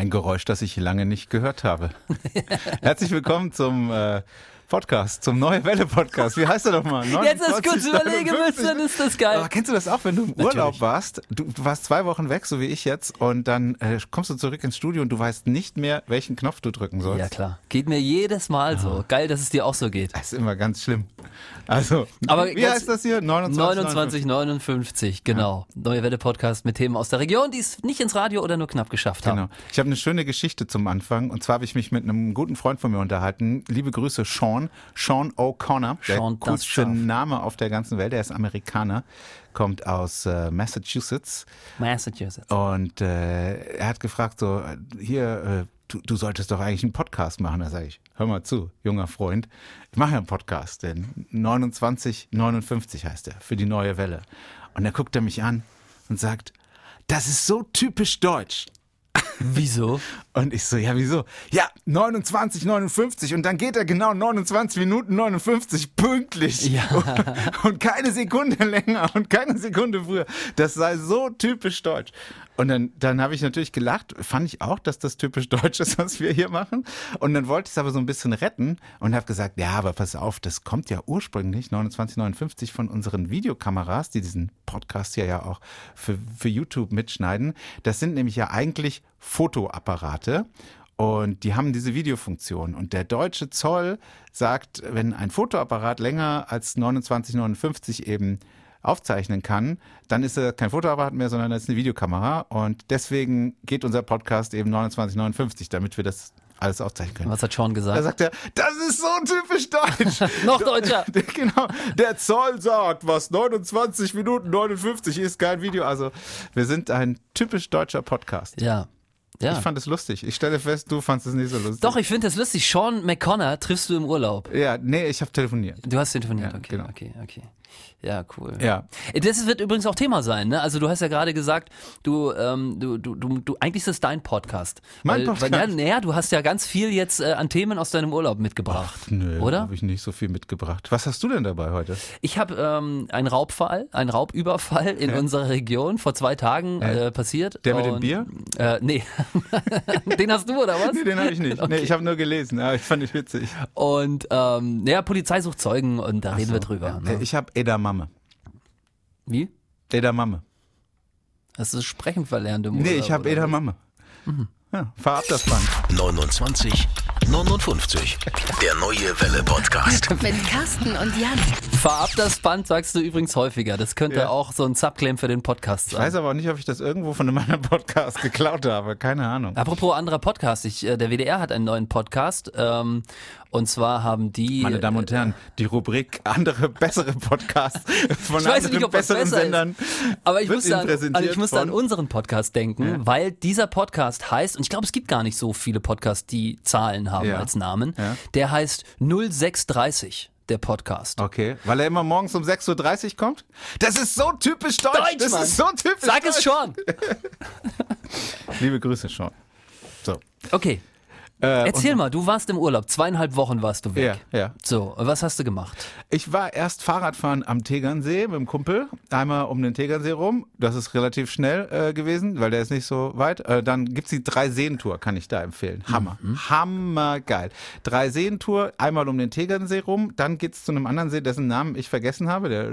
Ein Geräusch, das ich lange nicht gehört habe. Herzlich willkommen zum äh, Podcast, zum Neue Welle Podcast. Wie heißt er doch mal? Jetzt ist kurz überlegen müssen, dann ist das geil. Aber kennst du das auch, wenn du im Urlaub warst? Du, du warst zwei Wochen weg, so wie ich jetzt, und dann äh, kommst du zurück ins Studio und du weißt nicht mehr, welchen Knopf du drücken sollst. Ja, klar. Geht mir jedes Mal so. Geil, dass es dir auch so geht. Das ist immer ganz schlimm. Also, Aber wie heißt das hier? 29, 29, 59, genau. Neue Welle Podcast mit Themen aus der Region, die es nicht ins Radio oder nur knapp geschafft haben. Genau. Ich habe eine schöne Geschichte zum Anfang. Und zwar habe ich mich mit einem guten Freund von mir unterhalten. Liebe Grüße, Sean. Sean O'Connor. Der Sean coolste. Name auf der ganzen Welt. Er ist Amerikaner. Kommt aus äh, Massachusetts. Massachusetts. Und äh, er hat gefragt so, äh, hier, äh, du, du solltest doch eigentlich einen Podcast machen. Da sage ich, hör mal zu, junger Freund. Ich mache ja einen Podcast, denn 2959 heißt er, für die neue Welle. Und da guckt er mich an und sagt, das ist so typisch deutsch. Wieso? Und ich so, ja, wieso? Ja, 29, 59 und dann geht er genau 29 Minuten 59 pünktlich. Ja. Und, und keine Sekunde länger und keine Sekunde früher. Das sei so typisch deutsch. Und dann, dann habe ich natürlich gelacht, fand ich auch, dass das typisch deutsch ist, was wir hier machen. Und dann wollte ich es aber so ein bisschen retten und habe gesagt, ja, aber pass auf, das kommt ja ursprünglich 2959 von unseren Videokameras, die diesen Podcast hier ja auch für, für YouTube mitschneiden. Das sind nämlich ja eigentlich Fotoapparate. Und die haben diese Videofunktion. Und der deutsche Zoll sagt, wenn ein Fotoapparat länger als 2959 eben aufzeichnen kann, dann ist er kein Fotoapparat mehr, sondern das ist eine Videokamera. Und deswegen geht unser Podcast eben 2959, damit wir das alles aufzeichnen können. Was hat Sean Da gesagt? sagt er, das ist so typisch deutsch. Noch deutscher. genau. Der Zoll sagt, was 29 Minuten 59 ist, kein Video. Also, wir sind ein typisch deutscher Podcast. Ja. Ja. Ich fand es lustig. Ich stelle fest, du fandest es nicht so lustig. Doch, ich finde das lustig. Sean McConnor triffst du im Urlaub. Ja, nee, ich habe telefoniert. Du hast telefoniert, Ja, okay, genau. okay, okay. Ja, cool. Ja. Das wird übrigens auch Thema sein, ne? Also du hast ja gerade gesagt, du, ähm, du, du, du, du, eigentlich ist es dein Podcast. Mein weil, Podcast? Weil, ja, naja, du hast ja ganz viel jetzt äh, an Themen aus deinem Urlaub mitgebracht. Nö, Oder? habe ich nicht so viel mitgebracht. Was hast du denn dabei heute? Ich habe ähm, einen Raubfall, einen Raubüberfall in unserer Region vor zwei Tagen äh, passiert. Der mit dem Und, Bier? Äh, nee. Den hast du oder was? Nee, den habe ich nicht. Okay. Nee, ich habe nur gelesen. Ja, ich fand ich witzig. Und ähm, ja, Polizei sucht Zeugen und da reden wir drüber. Äh, Ne? Ich habe Edamame. Wie? Edamame. Hast du Sprechen verlernt im Nee, Urlaub, ich habe? Edamame. Mhm. Ja, fahr ab das Band. 29 59. Der neue Welle Podcast. Mit Carsten und Jan. Fahr ab das Band sagst du übrigens häufiger. Das könnte Ja. auch so ein Subclaim für den Podcast Ich sein. weiß aber auch nicht, ob ich das irgendwo von meinem Podcast geklaut habe. Keine Ahnung. Apropos anderer Podcast, ich, äh, der WDR hat einen neuen Podcast ähm, und zwar haben die Meine Damen und Herren, die Rubrik andere bessere Podcasts von Ich weiß anderen nicht, ob das besseren besser ist. Sendern. Aber ich wird musste, Ihnen an, präsentiert also ich musste an von- unseren Podcast denken, weil dieser Podcast heißt, und ich glaube, es gibt gar nicht so viele Podcasts, die Zahlen haben Ja. als Namen, Ja. der heißt 0630, der Podcast. Okay, weil er immer morgens um 6.30 Uhr kommt? Das ist so typisch deutsch. Deutsch, das Mann. ist so typisch Sag deutsch. es schon! Liebe Grüße schon. So. Okay, Äh, erzähl mal, du warst im Urlaub, zweieinhalb Wochen warst du weg. Ja, ja. So, was hast du gemacht? Ich war erst Fahrradfahren am Tegernsee mit dem Kumpel, einmal um den Tegernsee rum. Das ist relativ schnell äh, gewesen, weil der ist nicht so weit. Äh, dann gibt's die Drei-Seen-Tour, kann ich da empfehlen. Hammer. Hammergeil. Drei-Seen-Tour, einmal um den Tegernsee rum. Dann geht's zu einem anderen See, dessen Namen ich vergessen habe, der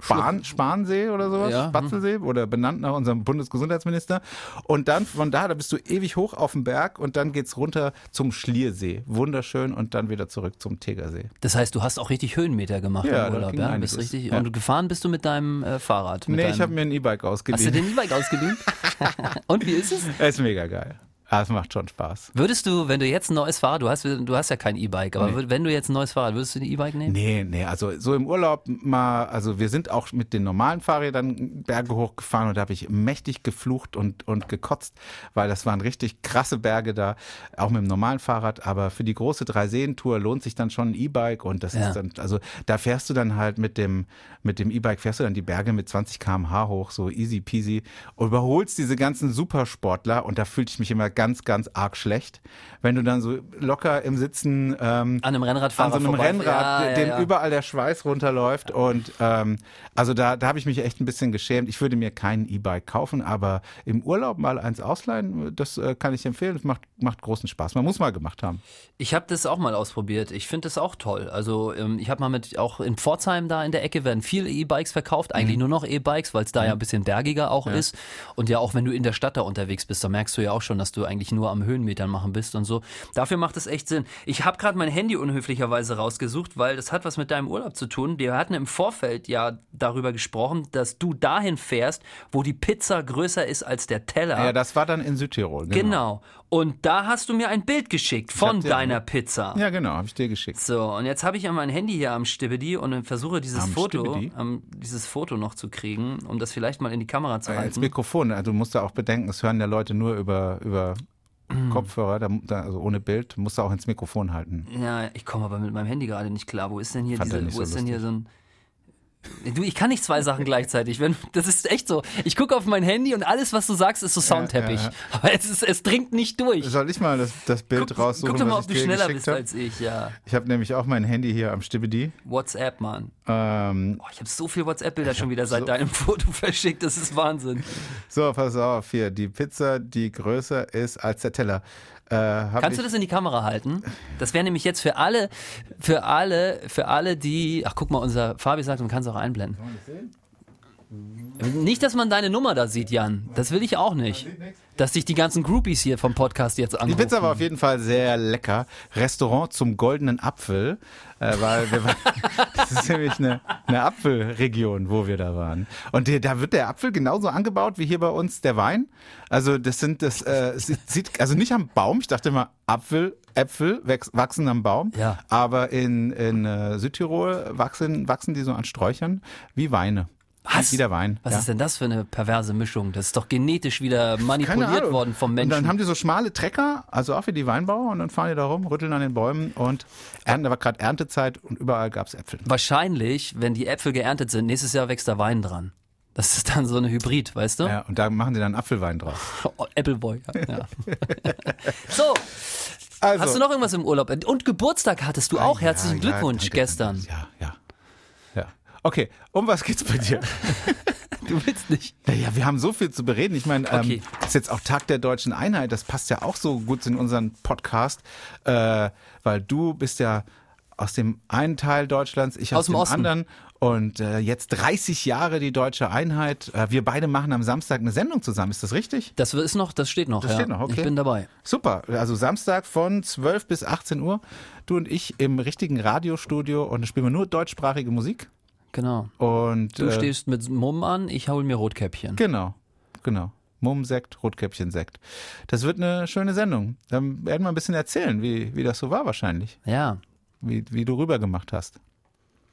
Spahn, Sparnsee oder sowas, Ja, hm. Spatzelsee oder benannt nach unserem Bundesgesundheitsminister. Und dann von da, da bist du ewig hoch auf dem Berg und dann geht's runter zum Schliersee. Wunderschön und dann wieder zurück zum Tegersee. Das heißt, du hast auch richtig Höhenmeter gemacht Ja, im Urlaub, ja? Bist richtig. Ja. Und gefahren bist du mit deinem äh, Fahrrad? Mit Nee, deinem, ich habe mir ein E-Bike Hast du ausgeliehen. den E-Bike ausgeliehen? Und wie ist es? Er ist mega geil. Ah, es macht schon Spaß. Würdest du, wenn du jetzt ein neues Fahrrad, du hast, du hast ja kein E-Bike, aber würd- wenn du jetzt ein neues Fahrrad, würdest du ein E-Bike nehmen? Nee, nee, also so im Urlaub mal, also wir sind auch mit den normalen Fahrrädern Berge hochgefahren und da habe ich mächtig geflucht und, und gekotzt, weil das waren richtig krasse Berge da, auch mit dem normalen Fahrrad, aber für die große Dreiseen-Tour lohnt sich dann schon ein E-Bike und das Ja. ist dann, also da fährst du dann halt mit dem, mit dem E-Bike fährst du dann die Berge mit 20 km/h hoch, so easy peasy und überholst diese ganzen Supersportler und da fühlte ich mich immer ganz, ganz arg schlecht. Wenn du dann so locker im Sitzen ähm, An einem Rennradfahrer an so einem vorbei- Rennrad, Ja, ja, dem ja. überall der Schweiß runterläuft und ähm, also da, da habe ich mich echt ein bisschen geschämt. Ich würde mir kein E-Bike kaufen, aber im Urlaub mal eins ausleihen, das äh, kann ich empfehlen. Das macht, macht großen Spaß. Man muss mal gemacht haben. Ich habe das auch mal ausprobiert. Ich finde das auch toll. Also ähm, ich habe mal mit, auch in Pforzheim da in der Ecke werden viele E-Bikes verkauft, Mhm. eigentlich nur noch E-Bikes, weil es da ja ein bisschen bergiger auch ist. Und ja auch wenn du in der Stadt da unterwegs bist, da merkst du ja auch schon, dass du eigentlich nur am Höhenmetern machen bist und so. Dafür macht es echt Sinn. Ich habe gerade mein Handy unhöflicherweise rausgesucht, weil das hat was mit deinem Urlaub zu tun. Wir hatten im Vorfeld ja darüber gesprochen, dass du dahin fährst, wo die Pizza größer ist als der Teller. Ja, das war dann in Südtirol. Genau. Genau. Und da hast du mir ein Bild geschickt von dir- deiner Pizza. Ja, genau, habe ich dir geschickt. So, und jetzt habe ich ja mein Handy hier am Stibbedi und versuche dieses Am Foto, ähm, dieses Foto noch zu kriegen, um das vielleicht mal in die Kamera zu ins halten. Mikrofon. Also, du musst da auch bedenken, es hören ja Leute nur über, über Mm. Kopfhörer, da, da, also ohne Bild, musst du auch ins Mikrofon halten. Ja, ich komme aber mit meinem Handy gerade nicht klar. Wo ist denn hier er diese, wo so ist denn hier so ein Du, ich kann nicht zwei Sachen gleichzeitig. Wenn, das ist echt so. Ich gucke auf mein Handy und alles, was du sagst, ist so Soundteppich. ja. Aber es, ist, es dringt nicht durch. Soll ich mal das, das Bild Guck, raussuchen, guck doch mal, was ob ich du schneller bist habe? als ich. Ja. Ich habe nämlich auch mein Handy hier am Stibbedi. WhatsApp, Mann. Ähm, Oh, ich habe so viel WhatsApp-Bilder schon wieder seit deinem Foto verschickt. Das ist Wahnsinn. so, pass auf, hier, die Pizza, die größer ist als der Teller. Äh, Kannst du das in die Kamera halten? Das wäre nämlich jetzt für alle, für alle, für alle, die. Ach, guck mal, unser Fabi sagt, man kann es auch einblenden. Nicht, dass man deine Nummer da sieht, Jan. Das will ich auch nicht. Dass sich die ganzen Groupies hier vom Podcast jetzt Die anrufen. Pizza war auf jeden Fall sehr lecker. Restaurant zum goldenen Apfel, äh, weil wir waren, das ist nämlich eine, eine Apfelregion, wo wir da waren. Und der, da wird der Apfel genauso angebaut wie hier bei uns der Wein. Also das sind das äh, sieht, also nicht am Baum. Ich dachte immer Apfel, Äpfel wachsen am Baum. Ja. Aber in, in äh, Südtirol wachsen wachsen die so an Sträuchern wie Weine. Was? Wie der Wein. Was ja. ist denn das für eine perverse Mischung? Das ist doch genetisch wieder manipuliert worden vom Und Menschen. dann haben die so schmale Trecker, also auch wie die Weinbauer, und dann fahren die da rum, rütteln an den Bäumen und ernten. Da war gerade Erntezeit und überall gab's Äpfel. Wahrscheinlich, wenn die Äpfel geerntet sind, nächstes Jahr wächst der Wein dran. Das ist dann so eine Hybrid, weißt du? Ja, und da machen die dann Apfelwein draus. Oh, Appleboy. Ja. so, Also, hast du noch irgendwas im Urlaub? Und Geburtstag hattest du auch. Ja, Herzlichen Glückwunsch gestern. Ja, ja. Okay, um was geht's bei dir? Du willst nicht. Naja, wir haben so viel zu bereden. Ich meine, Okay. ähm, ist jetzt auch Tag der deutschen Einheit. Das passt ja auch so gut in unseren Podcast, äh, weil du bist ja aus dem einen Teil Deutschlands, ich aus, Aus dem dem anderen. Und äh, jetzt 30 Jahre die deutsche Einheit. Äh, wir beide machen am Samstag eine Sendung zusammen. Ist das richtig? Das ist noch, das steht noch. Das ja. steht noch, okay. Ich bin dabei. Super. Also Samstag von 12 bis 18 Uhr. Du und ich im richtigen Radiostudio und da spielen wir nur deutschsprachige Musik. Genau. Und Du äh, stehst mit Mumm an, ich hol mir Rotkäppchen. Genau, genau. Mumm-Sekt, Rotkäppchen-Sekt. Das wird eine schöne Sendung. Dann werden wir ein bisschen erzählen, wie, wie das so war wahrscheinlich. Ja. Wie, wie du rübergemacht hast.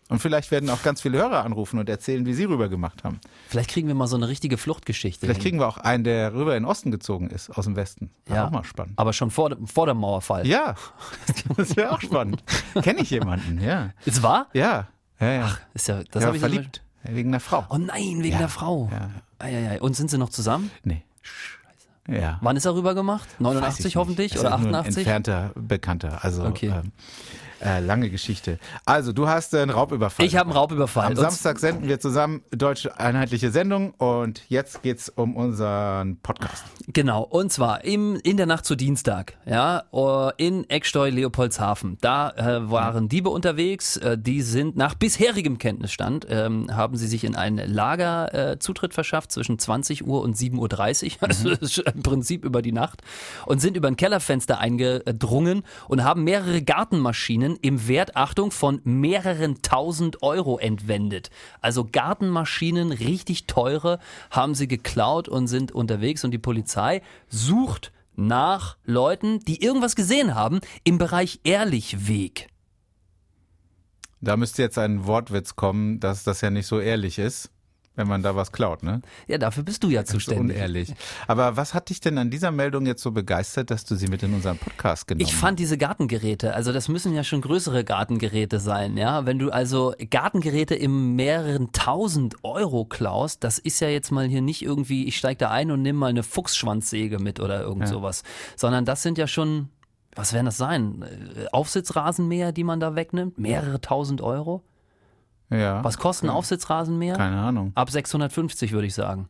Und vielleicht werden auch ganz viele Hörer anrufen und erzählen, wie sie rübergemacht haben. Vielleicht kriegen wir mal so eine richtige Fluchtgeschichte. Vielleicht hin. kriegen wir auch einen, der rüber in den Osten gezogen ist, aus dem Westen. Wäre ja. auch mal spannend. Aber schon vor, dem- vor dem Mauerfall. Ja, das wäre auch spannend. Kenne ich jemanden, ja. Ist wahr? Ja, ja, ja. Ist ja, das ja habe ich verliebt. Wegen einer Frau. Oh nein, wegen Ja. der Frau. Ja. Eieiei. Und sind sie noch zusammen? Nee. Ja. Wann ist er rüber gemacht? Weiß ich 89 nicht. hoffentlich oder ist nur Ein 88? entfernter Bekannter. Also Okay. ähm, äh, lange Geschichte. Also du hast äh, einen Raubüberfall. Ich habe einen Raubüberfall. Am Samstag senden wir zusammen deutsche einheitliche Sendung und jetzt geht's um unseren Podcast. Genau, und zwar im, in der Nacht zu Dienstag, ja, äh, in Ecksteu Leopoldshafen. Da äh, waren Diebe unterwegs, äh, die sind nach bisherigem Kenntnisstand, ähm, haben sie sich in ein Lager äh, Zutritt verschafft zwischen 20 Uhr und 7.30 Uhr, also das ist im Prinzip über die Nacht, und sind über ein Kellerfenster eingedrungen und haben mehrere Gartenmaschinen im Wert, Achtung, von mehreren tausend Euro entwendet. Also Gartenmaschinen, richtig teure, haben sie geklaut und sind unterwegs und die Polizei sucht nach Leuten, die irgendwas gesehen haben im Bereich Ehrlichweg. Da müsste jetzt ein Wortwitz kommen, dass das ja nicht so ehrlich ist. Wenn man da was klaut, ne? Ja, dafür bist du ja zuständig. unehrlich. Aber was hat dich denn an dieser Meldung jetzt so begeistert, dass du sie mit in unseren Podcast genommen Ich fand diese Gartengeräte, also das müssen ja schon größere Gartengeräte sein, ja. Wenn du also Gartengeräte im mehreren tausend Euro klaust, das ist ja jetzt mal hier nicht irgendwie, ich steig da ein und nimm mal eine Fuchsschwanzsäge mit oder irgend sowas, sondern das sind ja schon, was werden das sein? Äh, Aufsitzrasenmäher, die man da wegnimmt? Mehrere tausend Euro? Ja. Was kostet ein Aufsitzrasenmäher? Keine Ahnung. Ab 650 würde ich sagen.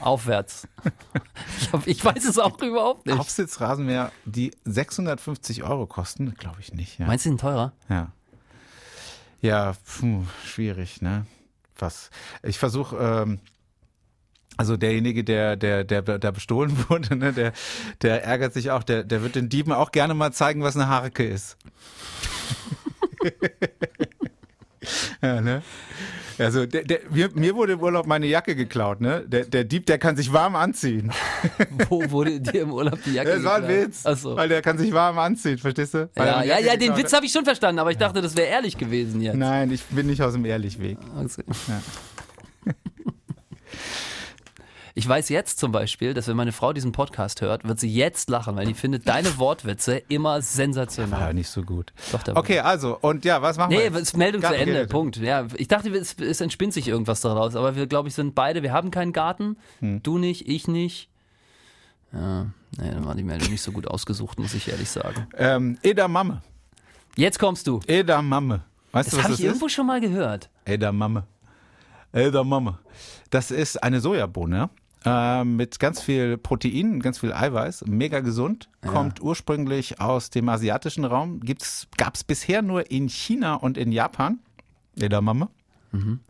Aufwärts. ich, hab, ich weiß es auch überhaupt nicht. Aufsitzrasenmäher, die 650 Euro kosten, glaube ich nicht. Ja. Meinst du, die sind teurer? Ja, ja puh, schwierig, ne? Was? Ich versuche, ähm, also derjenige, der, der, der, der bestohlen wurde, ne, der, der ärgert sich auch, der, der wird den Dieben auch gerne mal zeigen, was eine Harke ist. ja, ne? Also der, der, mir, mir wurde im Urlaub meine Jacke geklaut, ne? Der, der Dieb, der kann sich warm anziehen. Wo wurde dir im Urlaub die Jacke Das war ein geklaut? Witz. Ach so. Weil der kann sich warm anziehen, verstehst du? Weil Ja, ja, ja, den geklaut Witz habe ich schon verstanden, aber ich dachte, das wäre ehrlich gewesen jetzt. Nein, ich bin nicht aus dem Ehrlichweg. Also- Ich weiß jetzt zum Beispiel, dass wenn meine Frau diesen Podcast hört, wird sie jetzt lachen, weil die findet deine Wortwitze immer War sensationell. nicht so gut. Doch, Okay, also, und ja, was machen Nee, wir? es Meldung zu Ende, Gartengeräte. Punkt. Ja, ich dachte, es, es entspinnt sich irgendwas daraus, aber wir, glaube ich, sind beide, wir haben keinen Garten. Hm. Du nicht, ich nicht. Ja, nee, dann war die Meldung nicht so gut ausgesucht, muss ich ehrlich sagen. Ähm, Edamame. Jetzt kommst du. Edamame. Weißt Das du, was habe das ich irgendwo schon mal gehört. ist? Edamame. Edamame. Das ist eine Sojabohne äh, mit ganz viel Protein, ganz viel Eiweiß, mega gesund, kommt ursprünglich aus dem asiatischen Raum, gab es bisher nur in China und in Japan. Edamame.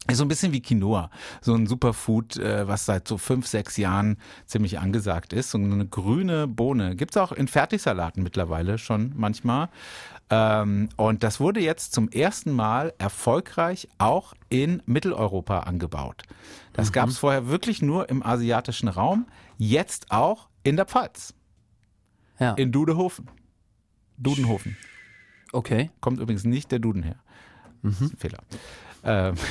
Ist so ein bisschen wie Quinoa, so ein Superfood, äh, was seit so fünf, sechs Jahren ziemlich angesagt ist. So eine grüne Bohne. Gibt's auch in Fertigsalaten mittlerweile schon manchmal. Ähm, und das wurde jetzt zum ersten Mal erfolgreich auch in Mitteleuropa angebaut. Das gab's vorher wirklich nur im asiatischen Raum, jetzt auch in der Pfalz, Ja. in Dudehofen. Dudenhofen. Okay. Kommt übrigens nicht der Duden her. Das ist ein Fehler. Ähm,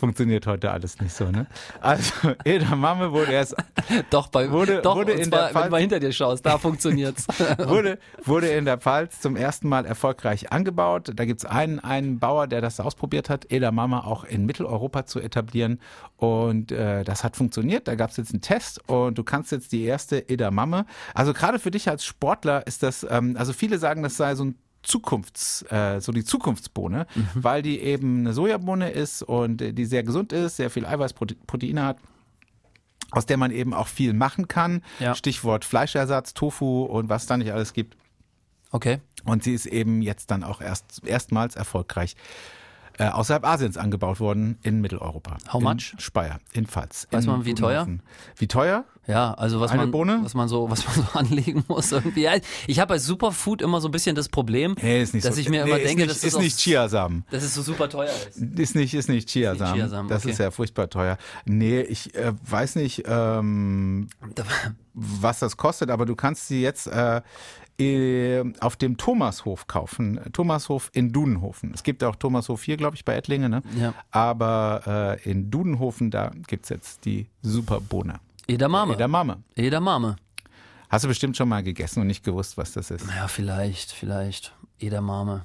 funktioniert heute alles nicht so, ne? Also, Edamame wurde erst Doch, bei, Wurde- doch, wurde in zwar, der wenn Pfalz- du mal hinter dir schaust, da funktioniert's. wurde, wurde in der Pfalz zum ersten Mal erfolgreich angebaut. Da gibt's einen, einen Bauer, der das ausprobiert hat, Edamame auch in Mitteleuropa zu etablieren. Und äh, das hat funktioniert. Da gab's jetzt einen Test und du kannst jetzt die erste Edamame. Also gerade für dich als Sportler ist das, ähm, also viele sagen, das sei so ein Zukunfts, äh, so die Zukunftsbohne, weil die eben eine Sojabohne ist und die sehr gesund ist, sehr viel Eiweißproteine hat aus der man eben auch viel machen kann. Ja. Stichwort Fleischersatz, Tofu und was da nicht alles gibt. Okay. Und sie ist eben jetzt dann auch erst erstmals erfolgreich äh, außerhalb Asiens angebaut worden in Mitteleuropa. How in much? Speyer, in Pfalz. Weiß in man, wie teuer? Wie teuer? Ja, also was Eine man, Bohne? was man so, was man so anlegen muss irgendwie. Ich habe bei Superfood immer so ein bisschen das Problem, Nee, dass so. ich mir nee, immer ist denke, nicht, dass ist das nicht Chiasamen. dass es so super teuer ist. Ist nicht, ist nicht Chiasamen. Chiasamen, das okay. ist ja furchtbar teuer. Nee, ich äh, weiß nicht, ähm, was das kostet, aber du kannst sie jetzt äh, auf dem Thomashof kaufen. Thomashof in Dudenhofen. Es gibt auch Thomashof hier, glaube ich, bei Ettlinge, ne? Ja. Aber äh, in Dudenhofen, da gibt's jetzt die Superbohne. Edamame. Edamame. Edamame. Hast du bestimmt schon mal gegessen und nicht gewusst, was das ist. Ja, vielleicht, vielleicht. Edamame.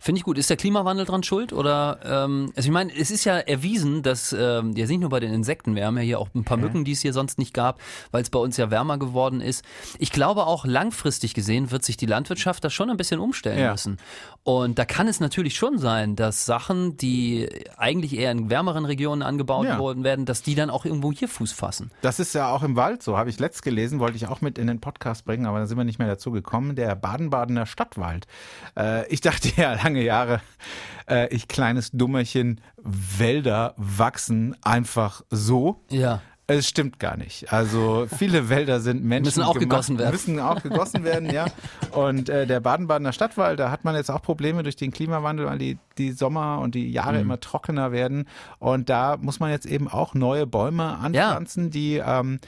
Finde ich gut. Ist der Klimawandel dran schuld? Oder, ähm, also ich meine, es ist ja erwiesen, dass, ähm, jetzt nicht nur bei den Insekten, wir haben ja hier auch ein paar Mücken, die es hier sonst nicht gab, weil es bei uns ja wärmer geworden ist. Ich glaube auch langfristig gesehen wird sich die Landwirtschaft da schon ein bisschen umstellen Ja. müssen. Und da kann es natürlich schon sein, dass Sachen, die eigentlich eher in wärmeren Regionen angebaut Ja. worden werden, dass die dann auch irgendwo hier Fuß fassen. Das ist ja auch im Wald so, habe ich letzt gelesen, wollte ich auch mit in den Podcast bringen, aber da sind wir nicht mehr dazu gekommen. Der Baden-Badener Stadtwald. Äh, ich dachte ja lange Jahre, äh, ich kleines Dummerchen, Wälder wachsen einfach so. Ja. Es stimmt gar nicht. Also viele Wälder sind Menschen Müssen auch gemacht, gegossen werden. Müssen auch gegossen werden, ja. Und äh, der Baden-Badener Stadtwald, da hat man jetzt auch Probleme durch den Klimawandel, weil die, die Sommer und die Jahre Mhm. immer trockener werden. Und da muss man jetzt eben auch neue Bäume anpflanzen, die ähm,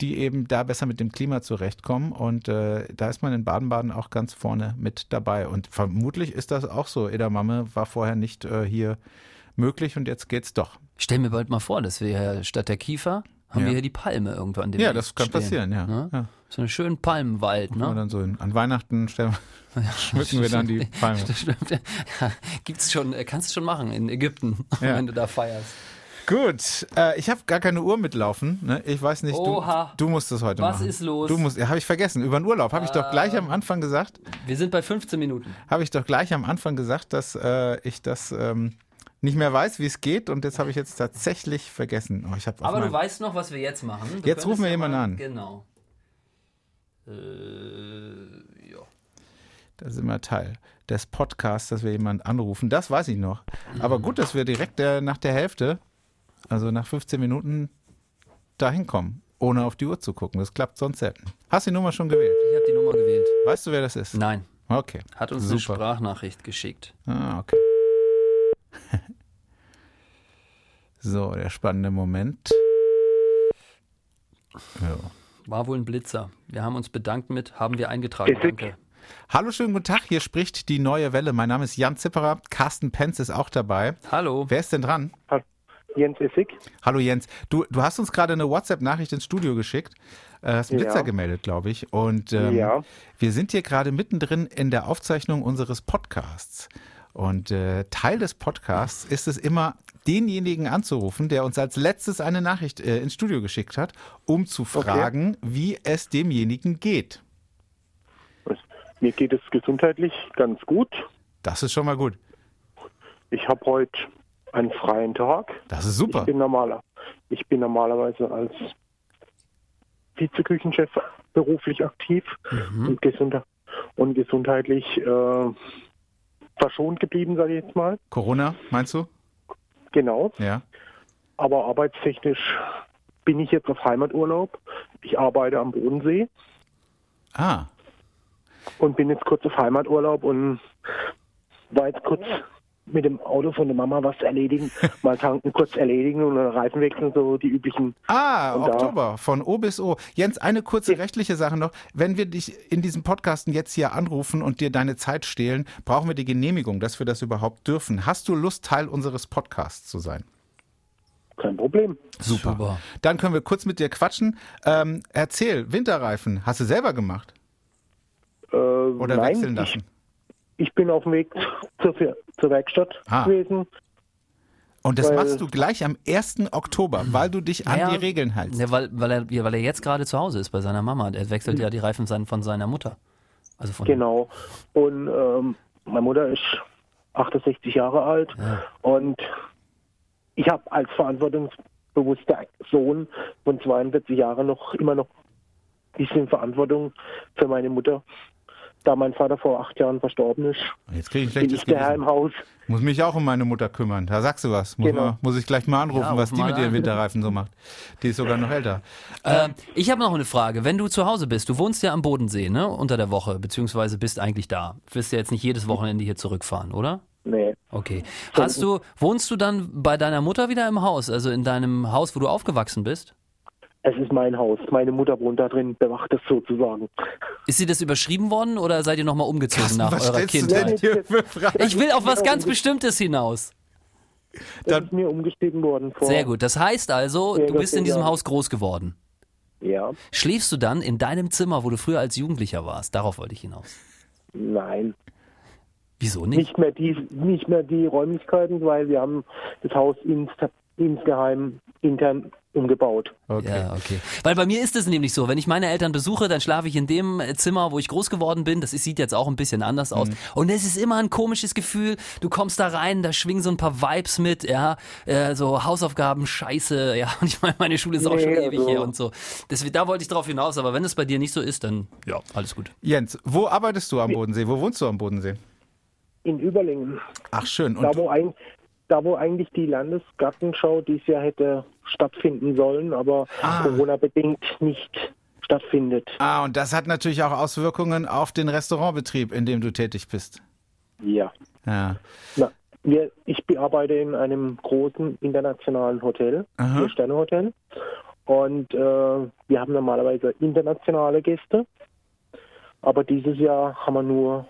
die eben da besser mit dem Klima zurechtkommen. Und äh, da ist man in Baden-Baden auch ganz vorne mit dabei. Und vermutlich ist das auch so. Edamame war vorher nicht äh, hier möglich und jetzt geht's doch. Ich stell mir bald mal vor, dass wir hier statt der Kiefer haben Ja. wir hier die Palme irgendwo an dem Ja, das kann stehen, passieren, ja. Ne? ja. So einen schönen Palmenwald, ne? dann so in, an Weihnachten stellen, schmücken wir dann die Palme. Das stimmt. Ja, gibt's schon, äh, kannst du schon machen in Ägypten, wenn du da feierst. Gut, äh, ich habe gar keine Uhr mitlaufen. Ne? Ich weiß nicht, du, Oha. du musst das heute Was machen. ist los? Du musst, ja, habe ich vergessen. Über den Urlaub habe ich doch gleich am Anfang gesagt. Wir sind bei 15 Minuten. Habe ich doch gleich am Anfang gesagt, dass äh, ich das ähm, nicht mehr weiß, wie es geht. Und jetzt habe ich jetzt tatsächlich vergessen. Oh, ich habe Aber du weißt noch, was wir jetzt machen. Du Jetzt rufen wir jemanden an. Genau. Äh, ja. Da sind wir Teil des Podcasts, dass wir jemanden anrufen. Das weiß ich noch. Aber gut, dass wir direkt der, nach der Hälfte, also nach 15 Minuten, dahin kommen, ohne auf die Uhr zu gucken. Das klappt sonst selten. Hast du die Nummer schon gewählt? Ich habe die Nummer gewählt. Weißt du, wer das ist? Nein, Okay. hat uns eine Super. Sprachnachricht geschickt. Ah, okay. so, der spannende Moment. Ja. War wohl ein Blitzer. Wir haben uns bedankt mit, haben wir eingetragen. Danke. Hallo, schönen guten Tag. Hier spricht die neue Welle. Mein Name ist Jan Zipperer. Carsten Penz ist auch dabei. Hallo. Wer ist denn dran? Jens Essig. Hallo Jens. Du, du hast uns gerade eine WhatsApp-Nachricht ins Studio geschickt. Äh, hast einen Ja. Blitzer gemeldet, glaube ich. Und ähm, Ja. wir sind hier gerade mittendrin in der Aufzeichnung unseres Podcasts. Und äh, Teil des Podcasts ist es immer, denjenigen anzurufen, der uns als letztes eine Nachricht äh, ins Studio geschickt hat, um zu fragen, wie es demjenigen geht. Mir geht es gesundheitlich ganz gut. Das ist schon mal gut. Ich habe heute einen freien Tag. Das ist super. Ich bin normaler. Ich bin normalerweise als Vizeküchenchef beruflich aktiv Mhm. und, gesund und gesundheitlich äh, verschont geblieben, sage ich jetzt mal. Corona, meinst du? Genau. Ja. Aber arbeitstechnisch bin ich jetzt auf Heimaturlaub. Ich arbeite am Bodensee Ah, und bin jetzt kurz auf Heimaturlaub und war jetzt kurz mit dem Auto von der Mama was erledigen, mal tanken, kurz erledigen und einen Reifen wechseln, so die üblichen. Ah, Und da- Oktober, von O bis O. Jens, eine kurze rechtliche Sache noch. Wenn wir dich in diesem Podcasten jetzt hier anrufen und dir deine Zeit stehlen, brauchen wir die Genehmigung, dass wir das überhaupt dürfen. Hast du Lust, Teil unseres Podcasts zu sein? Kein Problem. Super. Super. Dann können wir kurz mit dir quatschen. Ähm, erzähl, Winterreifen, hast du selber gemacht Äh, oder nein, wechseln lassen? Ich, bin auf dem Weg zur, zur Werkstatt Ah. gewesen. Und das weil- machst du gleich am 1. Oktober, weil du dich an Naja, die Regeln hältst. Ja, weil, weil, er, ja, weil er jetzt gerade zu Hause ist bei seiner Mama. Er wechselt ja die Reifen sein- von seiner Mutter. Also von Genau. Und ähm, meine Mutter ist 68 Jahre alt und ich habe als verantwortungsbewusster Sohn von 42 Jahren noch immer noch ein bisschen Verantwortung für meine Mutter. Da mein Vater vor acht Jahren verstorben ist, Jetzt kriege ich ein bin ich der Herr im. Haus. Muss mich auch um meine Mutter kümmern. Da sagst du was. Muss, Genau. mal, muss ich gleich mal anrufen, Ja, was ruf die mal mit ihren. Winterreifen so macht. Die ist sogar noch älter. Ähm, ich habe noch eine Frage. Wenn du zu Hause bist, du wohnst ja am Bodensee, ne? Unter der Woche, beziehungsweise bist eigentlich da. Wirst ja jetzt nicht jedes Wochenende hier zurückfahren, oder? Nee, Okay. Hast du, wohnst du dann bei deiner Mutter wieder im Haus, also in deinem Haus, wo du aufgewachsen bist? Es ist mein Haus. Meine Mutter wohnt da drin, bewacht es sozusagen. Ist sie das überschrieben worden oder seid ihr nochmal umgezogen Carsten, nach was eurer Kindheit? denn hier für Fragen? Ich will auf was Genau, ganz Bestimmtes hinaus. Das Dann- ist mir umgeschrieben worden vor. Sehr gut. Das heißt also, Ja, du bist in diesem ja- Haus groß geworden. Ja, Schläfst du dann in deinem Zimmer, wo du früher als Jugendlicher warst? Darauf wollte ich hinaus. nein. Wieso nicht? nicht mehr die nicht mehr die Räumlichkeiten, weil wir haben das Haus ins, insgeheim intern umgebaut. Okay. Ja, okay. Weil bei mir ist es nämlich so, wenn ich meine Eltern besuche, dann schlafe ich in dem Zimmer, wo ich groß geworden bin. Das sieht jetzt auch ein bisschen anders aus. Und es ist immer ein komisches Gefühl. Du kommst da rein, da schwingen so ein paar Vibes mit, ja, äh, so Hausaufgaben, Scheiße, ja. Und ich meine, meine Schule ist auch Nee, schon ewig also- her und so. Deswegen, da wollte ich drauf hinaus. Aber wenn es bei dir nicht so ist, dann ja, alles gut. Jens, wo arbeitest du am Bodensee? Wo wohnst du am Bodensee? In Überlingen, Ach schön. da Und wo, ein, da wo eigentlich die Landesgartenschau dieses Jahr hätte stattfinden sollen, aber Ah. Corona-bedingt nicht stattfindet. ah, und das hat natürlich auch Auswirkungen auf den Restaurantbetrieb, in dem du tätig bist. Ja. Ja. Na, wir, ich arbeite in einem großen internationalen Hotel. Vier-Sterne-Hotel. Und äh, wir haben normalerweise internationale Gäste. Aber dieses Jahr haben wir nur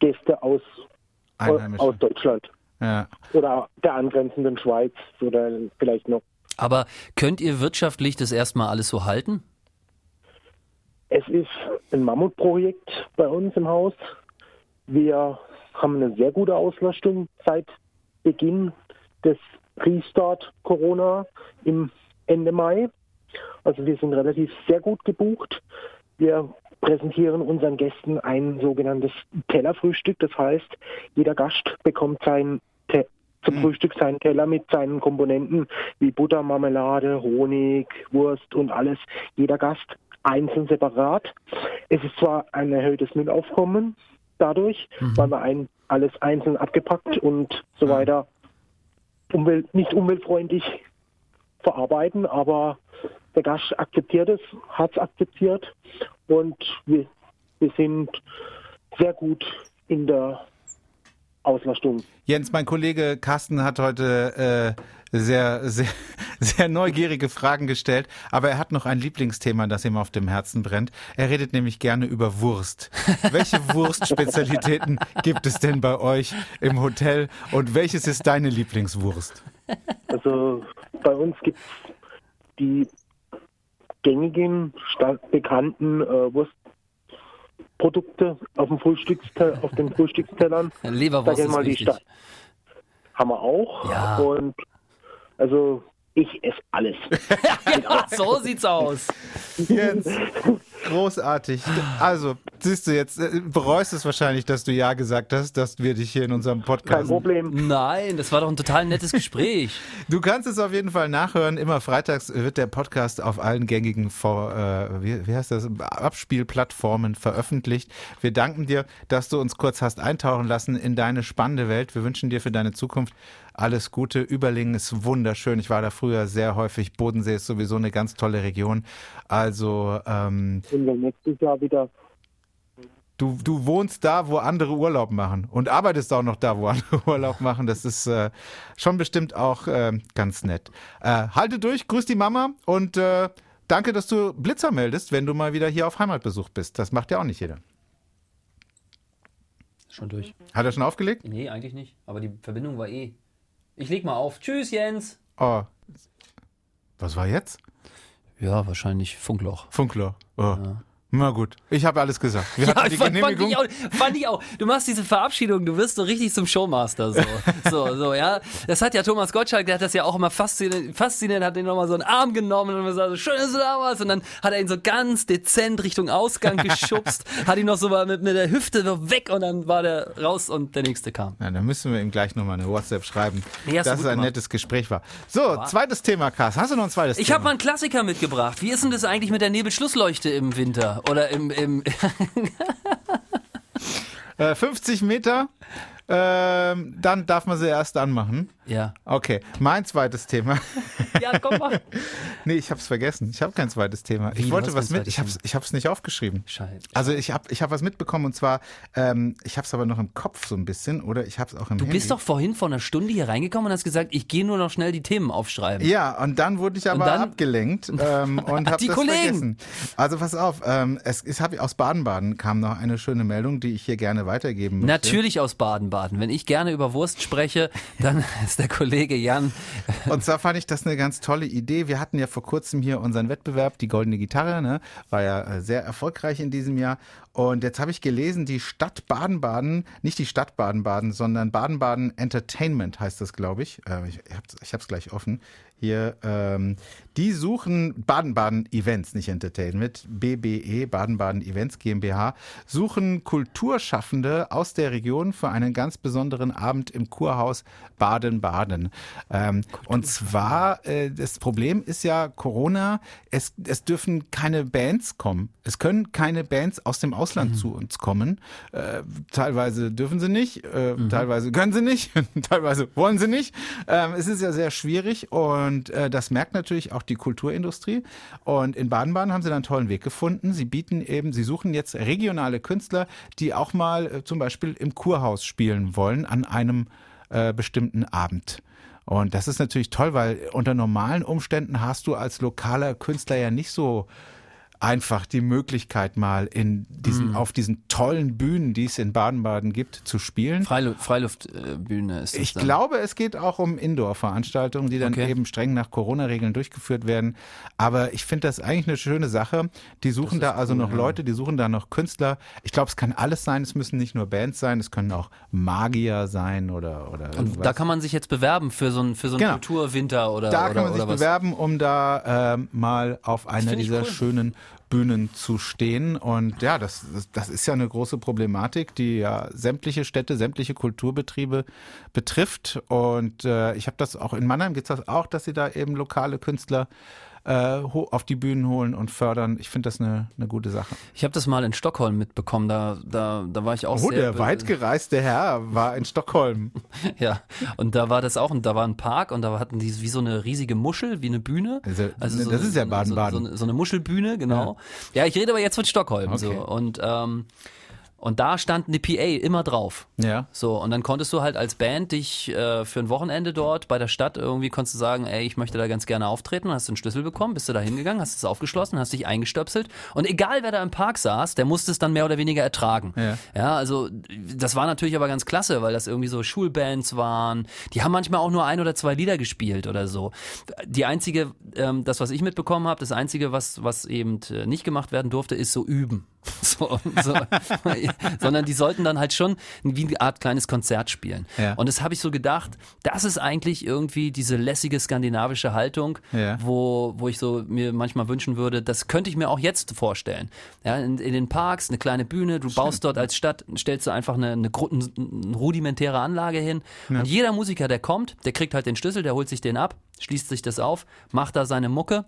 Gäste aus, aus Deutschland. Ja. oder der angrenzenden Schweiz oder vielleicht noch. Aber könnt ihr wirtschaftlich das erstmal alles so halten? Es ist ein Mammutprojekt bei uns im Haus. Wir haben eine sehr gute Auslastung seit Beginn des Restart Corona im Ende Mai. Also wir sind relativ sehr gut gebucht. Wir präsentieren unseren Gästen ein sogenanntes Tellerfrühstück. Das heißt, jeder Gast bekommt sein Te zum Frühstück seinen Teller mit seinen Komponenten wie Butter, Marmelade, Honig, Wurst und alles. Jeder Gast einzeln separat. Es ist zwar ein erhöhtes Müllaufkommen dadurch, weil wir ein, alles einzeln abgepackt und so weiter umwelt, nicht umweltfreundlich verarbeiten, aber der Gast akzeptiert es, hat es akzeptiert und wir, wir sind sehr gut in der Auslastung. Jens, mein Kollege Carsten hat heute äh, sehr, sehr, sehr neugierige Fragen gestellt, aber er hat noch ein Lieblingsthema, das ihm auf dem Herzen brennt. Er redet nämlich gerne über Wurst. Welche Wurstspezialitäten gibt es denn bei euch im Hotel und welches ist deine Lieblingswurst? Also bei uns gibt es die gängigen, bekannten äh, Wurstprodukte auf, dem Frühstückste auf den Frühstückstellern. Leberwurst ist mal, die wichtig. Haben wir auch. Ja. Und also ich esse alles. Ja, so sieht's aus. Jens, großartig. Also, siehst du jetzt, äh, bereust es wahrscheinlich, dass du Ja gesagt hast, dass wir dich hier in unserem Kein Podcast Problem. Nein, das war doch ein total nettes Gespräch. Du kannst es auf jeden Fall nachhören. Immer freitags wird der Podcast auf allen gängigen Vor äh, wie, wie heißt das? Abspielplattformen veröffentlicht. Wir danken dir, dass du uns kurz hast eintauchen lassen in deine spannende Welt. Wir wünschen dir für deine Zukunft alles Gute. Überlingen ist wunderschön. Ich war da früher sehr häufig. Bodensee ist sowieso eine ganz tolle Region. Also ähm, Und wenn nächstes Jahr wieder du, du wohnst da, wo andere Urlaub machen und arbeitest auch noch da, wo andere Urlaub machen. Das ist äh, schon bestimmt auch äh, ganz nett. Äh, halte durch, grüß die Mama und äh, danke, dass du Blitzer meldest, wenn du mal wieder hier auf Heimatbesuch bist. Das macht ja auch nicht jeder. Schon durch. Hat er schon aufgelegt? Nee, eigentlich nicht. Aber die Verbindung war eh. Ich leg mal auf. Tschüss, Jens. Oh. Was war jetzt? Ja, wahrscheinlich Funkloch. Funkloch. Oh. Na gut, ich habe alles gesagt. Wir hatten die fand, fand, Genehmigung. ich auch, fand ich auch. Du machst diese Verabschiedung, du wirst so richtig zum Showmaster. So, so, so ja. Das hat ja Thomas Gottschalk, der hat das ja auch immer faszinierend, faszinierend hat ihn nochmal so einen Arm genommen und gesagt, so, schön, dass du da warst. Und dann hat er ihn so ganz dezent Richtung Ausgang geschubst, hat ihn noch so mit, mit der Hüfte so weg und dann war der raus und der nächste kam. Ja, dann müssen wir ihm gleich nochmal eine WhatsApp schreiben, du dass es ein gemacht. nettes Gespräch war. So, zweites Thema, Kars. Hast du noch ein zweites Ich Thema? habe mal einen Klassiker mitgebracht. Wie ist denn das eigentlich mit der Nebelschlussleuchte im Winter? Oder im, im Äh, 50 Meter, ähm, dann darf man sie erst anmachen. Ja. Okay, mein zweites Thema. Ja, komm mal. nee, ich hab's vergessen. Ich habe kein zweites Thema. Wie, ich wollte was mit. Ich hab's, ich hab's nicht aufgeschrieben. Scheiße. Also ich habe ich hab was mitbekommen und zwar, ähm, ich habe es aber noch im Kopf so ein bisschen oder ich habe es auch im Du Handy. bist doch vorhin vor einer Stunde hier reingekommen und hast gesagt, ich gehe nur noch schnell die Themen aufschreiben. Ja, und dann wurde ich aber dann- abgelenkt ähm, und habe Die das Kollegen. vergessen. Also pass auf, ähm, es, es hab, aus Baden-Baden kam noch eine schöne Meldung, die ich hier gerne weitergeben möchte. Natürlich aus Baden-Baden. Wenn ich gerne über Wurst spreche, dann der Kollege Jan. Und zwar fand ich das eine ganz tolle Idee. Wir hatten ja vor kurzem hier unseren Wettbewerb, die Goldene Gitarre, ne? war ja äh, sehr erfolgreich in diesem Jahr. Und jetzt habe ich gelesen, die Stadt Baden-Baden, nicht die Stadt Baden-Baden, sondern Baden-Baden Entertainment heißt das, glaube ich. Äh, ich ich habe es gleich offen. Hier, ähm, die suchen Baden-Baden Events, nicht Entertainment, BBE, Baden-Baden Events GmbH, suchen Kulturschaffende aus der Region für einen ganz besonderen Abend im Kurhaus Baden-Baden. Ähm, und zwar, äh, das Problem ist ja Corona, es, es dürfen keine Bands kommen. Es können keine Bands aus dem Ausland zu uns kommen. Äh, teilweise dürfen sie nicht, äh, teilweise können sie nicht, teilweise wollen sie nicht. Ähm, es ist ja sehr schwierig und äh, das merkt natürlich auch die Kulturindustrie. Und in Baden-Baden haben sie dann einen tollen Weg gefunden. Sie bieten eben, sie suchen jetzt regionale Künstler, die auch mal äh, zum Beispiel im Kurhaus spielen wollen an einem äh, bestimmten Abend. Und das ist natürlich toll, weil unter normalen Umständen hast du als lokaler Künstler ja nicht so einfach die Möglichkeit mal in diesen, auf diesen tollen Bühnen, die es in Baden-Baden gibt, zu spielen. Freilu Freiluftbühne ist das Ich dann. glaube, es geht auch um Indoor-Veranstaltungen, die dann Okay. eben streng nach Corona-Regeln durchgeführt werden. Aber ich finde das eigentlich eine schöne Sache. Die suchen da also noch Leute, die suchen da noch Künstler. Ich glaube, es kann alles sein. Es müssen nicht nur Bands sein, es können auch Magier sein oder oder Und irgendwas. da kann man sich jetzt bewerben für so einen für so einen Genau. Kulturwinter oder Da oder, kann man sich bewerben, um da ähm, mal auf einer dieser cool. schönen Bühnen zu stehen. Und ja, das, das, ist ja eine große Problematik, die ja sämtliche Städte, sämtliche Kulturbetriebe betrifft. Und äh, ich habe das auch in Mannheim gibt es das auch, dass sie da eben lokale Künstler äh, auf die Bühnen holen und fördern. Ich finde das eine, eine gute Sache. Ich habe das mal in Stockholm mitbekommen. Da da da war ich auch Oh, sehr der weitgereiste Herr war in Stockholm. Ja, und da war das auch, und da war ein Park und da hatten die wie so eine riesige Muschel, wie eine Bühne. Also, so das ist ja Baden-Baden. So, so, eine- so eine Muschelbühne, genau. Ja, ich rede aber jetzt von Stockholm. Okay. So. Und, ähm, und da stand eine PA immer drauf. Ja. So, und dann konntest du halt als Band dich äh, für ein Wochenende dort bei der Stadt irgendwie konntest du sagen, ey, ich möchte da ganz gerne auftreten, hast du einen Schlüssel bekommen, bist du da hingegangen, hast es aufgeschlossen, hast dich eingestöpselt und egal wer da im Park saß, der musste es dann mehr oder weniger ertragen. Ja. ja, also das war natürlich aber ganz klasse, weil das irgendwie so Schulbands waren. Die haben manchmal auch nur ein oder zwei Lieder gespielt oder so. Die einzige, ähm, das was ich mitbekommen habe, das einzige, was was eben äh, nicht gemacht werden durfte, ist so üben. So, so, sondern die sollten dann halt schon wie eine Art kleines Konzert spielen. Ja. Und das habe ich so gedacht, das ist eigentlich irgendwie diese lässige skandinavische Haltung, Ja. wo, wo ich so mir manchmal wünschen würde, das könnte ich mir auch jetzt vorstellen. Ja, in, in den Parks, eine kleine Bühne, du baust dort als Stadt, stellst du einfach eine, eine, eine rudimentäre Anlage hin. Und jeder Musiker, der kommt, der kriegt halt den Schlüssel, der holt sich den ab, schließt sich das auf, macht da seine Mucke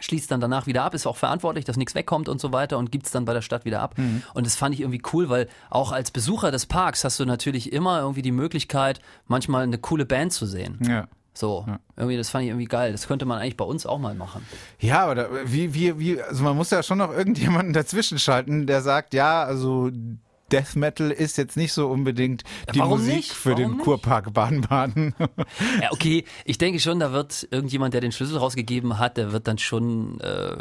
schließt dann danach wieder ab, ist auch verantwortlich, dass nichts wegkommt und so weiter und gibt's dann bei der Stadt wieder ab. Und das fand ich irgendwie cool, weil auch als Besucher des Parks hast du natürlich immer irgendwie die Möglichkeit, manchmal eine coole Band zu sehen. Ja. So, irgendwie, das fand ich irgendwie geil. Das könnte man eigentlich bei uns auch mal machen. Ja, aber da, wie, wie, wie, also man muss ja schon noch irgendjemanden dazwischen schalten, der sagt, ja, also Death Metal ist jetzt nicht so unbedingt die warum Musik nicht? für Warum den nicht? Kurpark Baden-Baden. Ja, okay, ich denke schon, da wird irgendjemand, der den Schlüssel rausgegeben hat, der wird dann schon äh,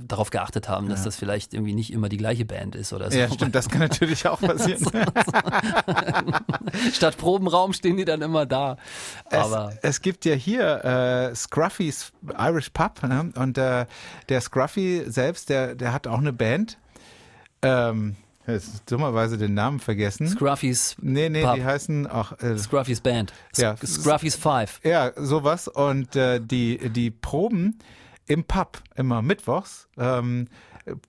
darauf geachtet haben, dass das vielleicht irgendwie nicht immer die gleiche Band ist oder so. ja, stimmt, das kann natürlich auch passieren. Statt Probenraum stehen die dann immer da. Aber es, es gibt ja hier äh, Scruffy's Irish Pub ne? und äh, der Scruffy selbst, der, der hat auch eine Band. Ähm, jetzt dummerweise den Namen vergessen. Scruffy's nee, nee, Pub. die heißen auch äh, Scruffy's Band. S Ja. Scruffy's Five. Ja, sowas. Und äh, die, die Proben im Pub immer mittwochs ähm,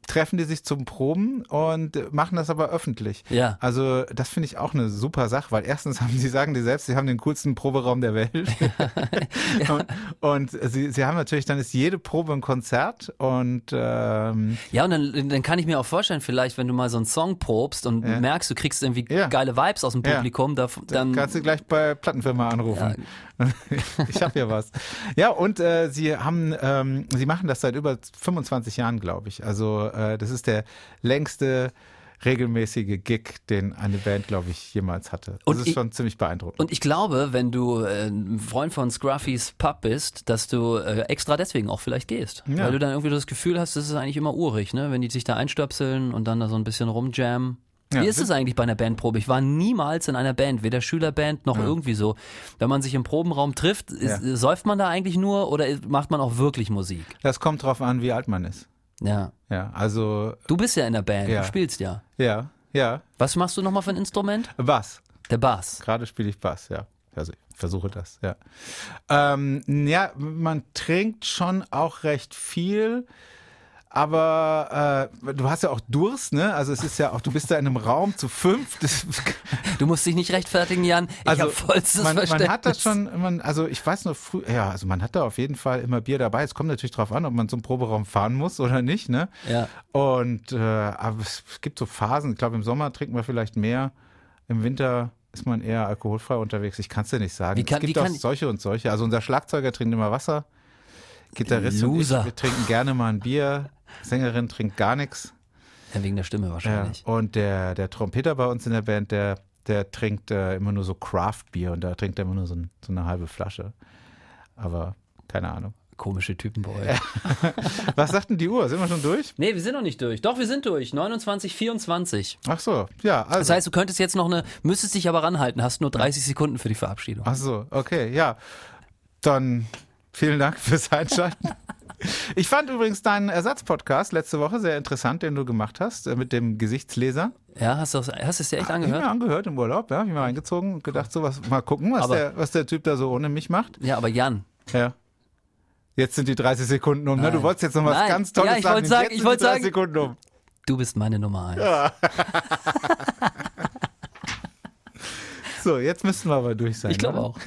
treffen die sich zum Proben und machen das aber öffentlich. Ja. Also das finde ich auch eine super Sache, weil erstens haben sie sagen die selbst, sie haben den coolsten Proberaum der Welt. und und sie, sie haben natürlich, dann ist jede Probe ein Konzert und ähm, Ja, und dann, dann kann ich mir auch vorstellen, vielleicht, wenn du mal so einen Song probst und Ja. merkst, du kriegst irgendwie Ja. geile Vibes aus dem Ja. Publikum, da, dann dann kannst du gleich bei Plattenfirma anrufen. ich habe hier was. Ja, und äh, sie haben, ähm, sie machen das seit über 25 Jahren, glaube ich. Also äh, das ist der längste regelmäßige Gig, den eine Band, glaube ich, jemals hatte. Das Und ist ich- schon ziemlich beeindruckend. Und ich glaube, wenn du äh, ein Freund von Scruffy's Pub bist, dass du äh, extra deswegen auch vielleicht gehst. Ja. Weil du dann irgendwie das Gefühl hast, das ist eigentlich immer urig, ne? Wenn die sich da einstöpseln und dann da so ein bisschen rumjammen. Ja, Wie ist es eigentlich bei einer Bandprobe? Ich war niemals in einer Band, weder Schülerband noch irgendwie so. Wenn man sich im Probenraum trifft, ist, Ja. säuft man da eigentlich nur oder macht man auch wirklich Musik? Das kommt drauf an, wie alt man ist. Ja. Ja, also Du bist ja in der Band, Ja. du spielst ja. ja, ja. Was machst du nochmal für ein Instrument? Was? Der Bass. Gerade spiele ich Bass, ja. Also ich versuche das, ja. Ähm, ja, man trinkt schon auch recht viel. Aber äh, du hast ja auch Durst, ne? Also es ist ja auch, du bist da in einem Raum zu fünf. Du musst dich nicht rechtfertigen, Jan. Ich also habe vollstes man, Verständnis. man hat das schon, man, also ich weiß noch früh, ja, also man hat da auf jeden Fall immer Bier dabei. Es kommt natürlich drauf an, ob man zum Proberaum fahren muss oder nicht, ne? Ja. Und äh, aber es gibt so Phasen. Ich glaube, im Sommer trinkt man vielleicht mehr, im Winter ist man eher alkoholfrei unterwegs. Ich kann es dir nicht sagen. Kann- es gibt auch solche und solche. Also unser Schlagzeuger trinkt immer Wasser. Gitarrist und Loser. ich, wir trinken gerne mal ein Bier. Sängerin trinkt gar nichts. Ja, wegen der Stimme Ja. wahrscheinlich. Und der, der Trompeter bei uns in der Band, der, der trinkt äh, immer nur so Craft-Bier und da trinkt er immer nur so, ein, so eine halbe Flasche. Aber keine Ahnung. Komische Typen bei euch. Was sagt denn die Uhr? Sind wir schon durch? Nee, wir sind noch nicht durch. Doch, wir sind durch. 29, 24. Ach so, ja. Also. Das heißt, du könntest jetzt noch eine, müsstest dich aber ranhalten, hast nur 30 Sekunden für die Verabschiedung. Ach so, okay, ja. Dann vielen Dank fürs Einschalten. Ich fand übrigens deinen Ersatzpodcast letzte Woche sehr interessant, den du gemacht hast, äh, mit dem Gesichtsleser. Ja, hast du hast du es dir echt Hab ich angehört? mir angehört im Urlaub, ja, ich mal reingezogen und gedacht, so was, mal gucken, was Aber- der, was der Typ da so ohne mich macht. Ja, aber Jan, Ja. Jetzt sind die 30 Sekunden um, ne? Du wolltest jetzt noch was Nein. ganz Tolles Ja, ich sagen. wollte sagen- ich wollte die 30 sagen- Sekunden um. du bist meine Nummer eins. So, jetzt müssten wir aber durch sein. Ich glaube auch.